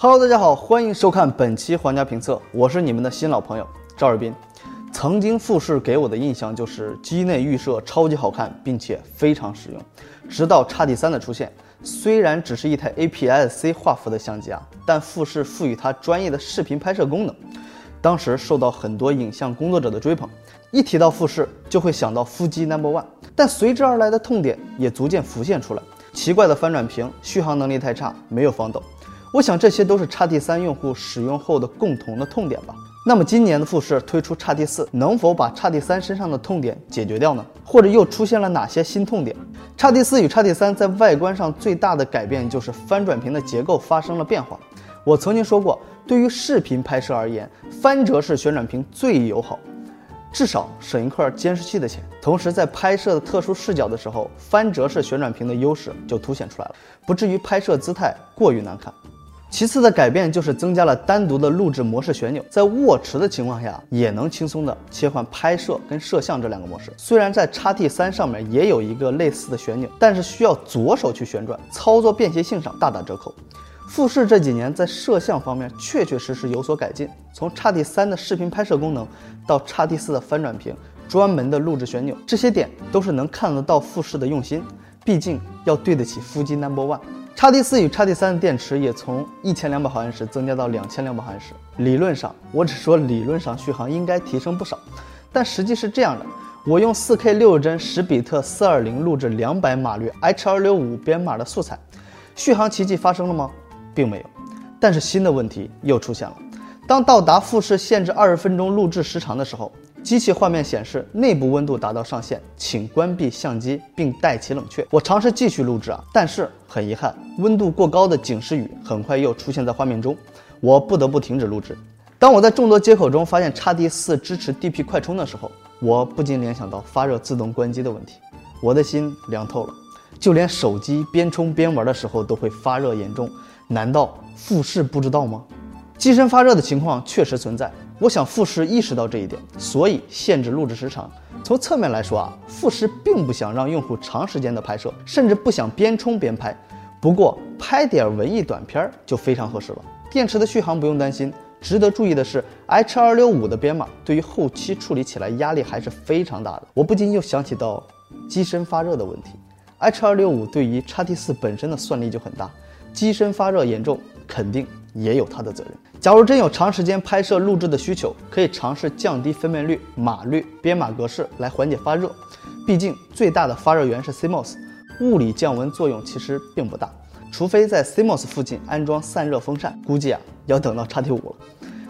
Hello，大家好，欢迎收看本期皇家评测，我是你们的新老朋友赵尔斌。曾经富士给我的印象就是机内预设超级好看，并且非常实用。直到 x T 三的出现，虽然只是一台 APS-C 画幅的相机啊，但富士赋予它专业的视频拍摄功能，当时受到很多影像工作者的追捧。一提到富士，就会想到腹肌 Number One，但随之而来的痛点也逐渐浮现出来：奇怪的翻转屏，续航能力太差，没有防抖。我想这些都是 x T 三用户使用后的共同的痛点吧。那么今年的富士推出 x T 四，能否把 x T 三身上的痛点解决掉呢？或者又出现了哪些新痛点？x T 四与 x T 三在外观上最大的改变就是翻转屏的结构发生了变化。我曾经说过，对于视频拍摄而言，翻折式旋转屏最友好。至少省一块监视器的钱，同时在拍摄的特殊视角的时候，翻折式旋转屏的优势就凸显出来了，不至于拍摄姿态过于难看。其次的改变就是增加了单独的录制模式旋钮，在握持的情况下也能轻松的切换拍摄跟摄像这两个模式。虽然在 x T 三上面也有一个类似的旋钮，但是需要左手去旋转，操作便携性上大打折扣。富士这几年在摄像方面确确实实有所改进，从 x T 三的视频拍摄功能到 x T 四的翻转屏、专门的录制旋钮，这些点都是能看得到富士的用心。毕竟要对得起腹肌 Number One。X T 四与 x T 三的电池也从一千两百毫安时增加到两千两百毫安时，理论上，我只说理论上续航应该提升不少，但实际是这样的：我用 4K 六十帧十比特四二零录制两百码率 H 二六五编码的素材，续航奇迹发生了吗？并没有，但是新的问题又出现了。当到达复试限制二十分钟录制时长的时候，机器画面显示内部温度达到上限，请关闭相机并待其冷却。我尝试继续录制啊，但是很遗憾，温度过高的警示语很快又出现在画面中，我不得不停止录制。当我在众多接口中发现 x D 四支持 DP 快充的时候，我不禁联想到发热自动关机的问题，我的心凉透了。就连手机边充边玩的时候都会发热严重。难道富士不知道吗？机身发热的情况确实存在。我想富士意识到这一点，所以限制录制时长。从侧面来说啊，富士并不想让用户长时间的拍摄，甚至不想边充边拍。不过拍点文艺短片就非常合适了。电池的续航不用担心。值得注意的是，H 二六五的编码对于后期处理起来压力还是非常大的。我不禁又想起到机身发热的问题。H 二六五对于 x T 四本身的算力就很大。机身发热严重，肯定也有它的责任。假如真有长时间拍摄录制的需求，可以尝试降低分辨率、码率、编码格式来缓解发热。毕竟最大的发热源是 CMOS，物理降温作用其实并不大。除非在 CMOS 附近安装散热风扇，估计啊要等到 x T 五了。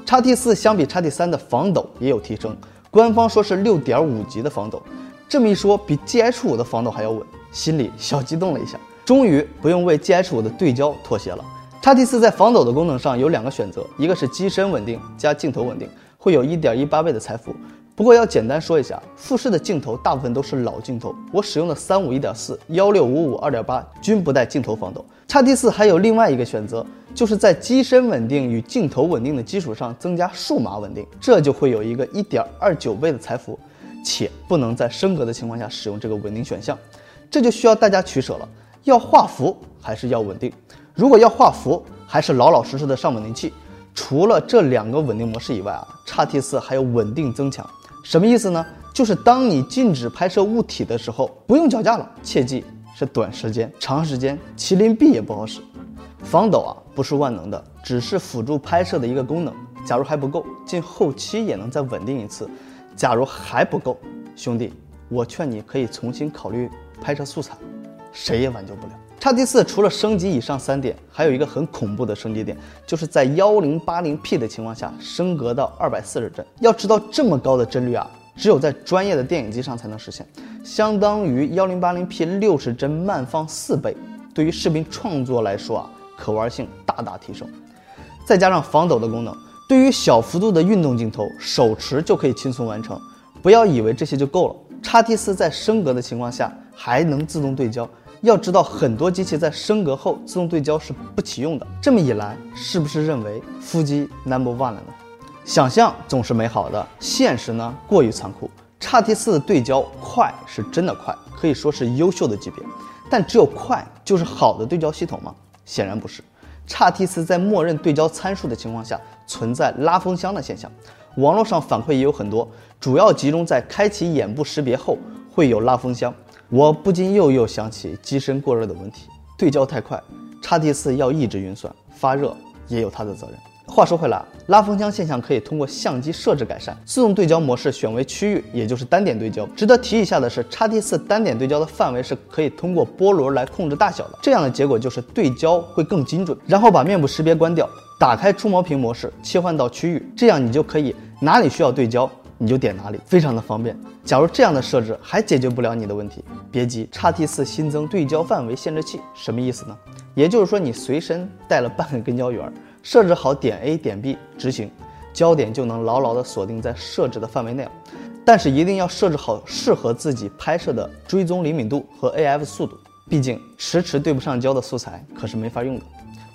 x T 四相比 x T 三的防抖也有提升，官方说是六点五级的防抖。这么一说，比 GH 五的防抖还要稳，心里小激动了一下。终于不用为 G H 五的对焦妥协了。X T 四在防抖的功能上有两个选择，一个是机身稳定加镜头稳定，会有一点一八倍的裁幅。不过要简单说一下，富士的镜头大部分都是老镜头，我使用的三五一点四、幺六五五二点八均不带镜头防抖。x T 四还有另外一个选择，就是在机身稳定与镜头稳定的基础上增加数码稳定，这就会有一个一点二九倍的裁幅，且不能在升格的情况下使用这个稳定选项，这就需要大家取舍了。要画幅还是要稳定？如果要画幅，还是老老实实的上稳定器。除了这两个稳定模式以外啊，叉 T 四还有稳定增强，什么意思呢？就是当你静止拍摄物体的时候，不用脚架了。切记是短时间，长时间麒麟臂也不好使。防抖啊，不是万能的，只是辅助拍摄的一个功能。假如还不够，进后期也能再稳定一次。假如还不够，兄弟，我劝你可以重新考虑拍摄素材。谁也挽救不了。X T 四除了升级以上三点，还有一个很恐怖的升级点，就是在幺零八零 P 的情况下升格到二百四十帧。要知道这么高的帧率啊，只有在专业的电影机上才能实现，相当于幺零八零 P 六十帧慢放四倍。对于视频创作来说啊，可玩性大大提升。再加上防抖的功能，对于小幅度的运动镜头，手持就可以轻松完成。不要以为这些就够了，x T 四在升格的情况下还能自动对焦。要知道，很多机器在升格后自动对焦是不启用的。这么一来，是不是认为腹肌 number one 了呢？想象总是美好的，现实呢过于残酷。x T 四的对焦快是真的快，可以说是优秀的级别。但只有快就是好的对焦系统吗？显然不是。叉 T 四在默认对焦参数的情况下存在拉风箱的现象。网络上反馈也有很多，主要集中在开启眼部识别后会有拉风箱。我不禁又又想起机身过热的问题，对焦太快，叉 T 四要一直运算，发热也有它的责任。话说回来，拉风箱现象可以通过相机设置改善。自动对焦模式选为区域，也就是单点对焦。值得提一下的是，叉 T 四单点对焦的范围是可以通过波轮来控制大小的。这样的结果就是对焦会更精准。然后把面部识别关掉，打开触摸屏模式，切换到区域，这样你就可以哪里需要对焦你就点哪里，非常的方便。假如这样的设置还解决不了你的问题，别急，叉 T 四新增对焦范围限制器，什么意思呢？也就是说你随身带了半个跟焦圆。设置好点 A 点 B 执行，焦点就能牢牢的锁定在设置的范围内。但是一定要设置好适合自己拍摄的追踪灵敏度和 AF 速度，毕竟迟迟对不上焦的素材可是没法用的。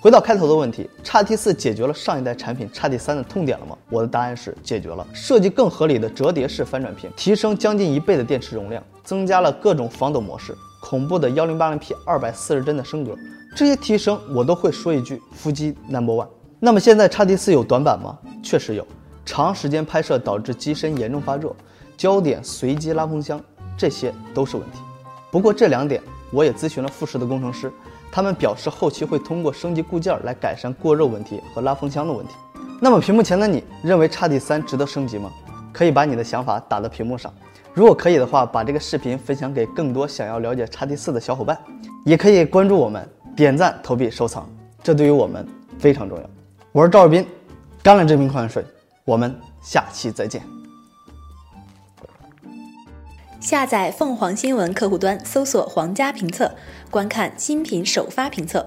回到开头的问题，叉 T 四解决了上一代产品叉 T 三的痛点了吗？我的答案是解决了。设计更合理的折叠式翻转屏，提升将近一倍的电池容量，增加了各种防抖模式，恐怖的幺零八零 P 二百四十帧的升格，这些提升我都会说一句：腹肌 Number One。那么现在叉 T 四有短板吗？确实有，长时间拍摄导致机身严重发热，焦点随机拉风箱，这些都是问题。不过这两点我也咨询了富士的工程师，他们表示后期会通过升级固件来改善过热问题和拉风箱的问题。那么屏幕前的你认为叉 T 三值得升级吗？可以把你的想法打到屏幕上。如果可以的话，把这个视频分享给更多想要了解叉 T 四的小伙伴，也可以关注我们，点赞、投币、收藏，这对于我们非常重要。我是赵尔斌，干了这瓶矿泉水，我们下期再见。下载凤凰新闻客户端，搜索“皇家评测”，观看新品首发评测。